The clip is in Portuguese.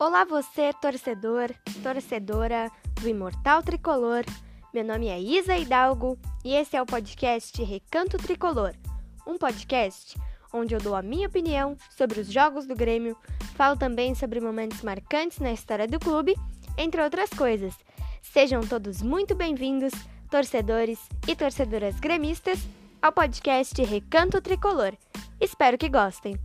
Olá você, torcedor, torcedora do Imortal Tricolor. Meu nome é Isa Hidalgo e esse é o podcast Recanto Tricolor, um podcast onde eu dou a minha opinião sobre os jogos do Grêmio, falo também sobre momentos marcantes na história do clube, entre outras coisas. Sejam todos muito bem-vindos, torcedores e torcedoras gremistas, ao podcast Recanto Tricolor. Espero que gostem.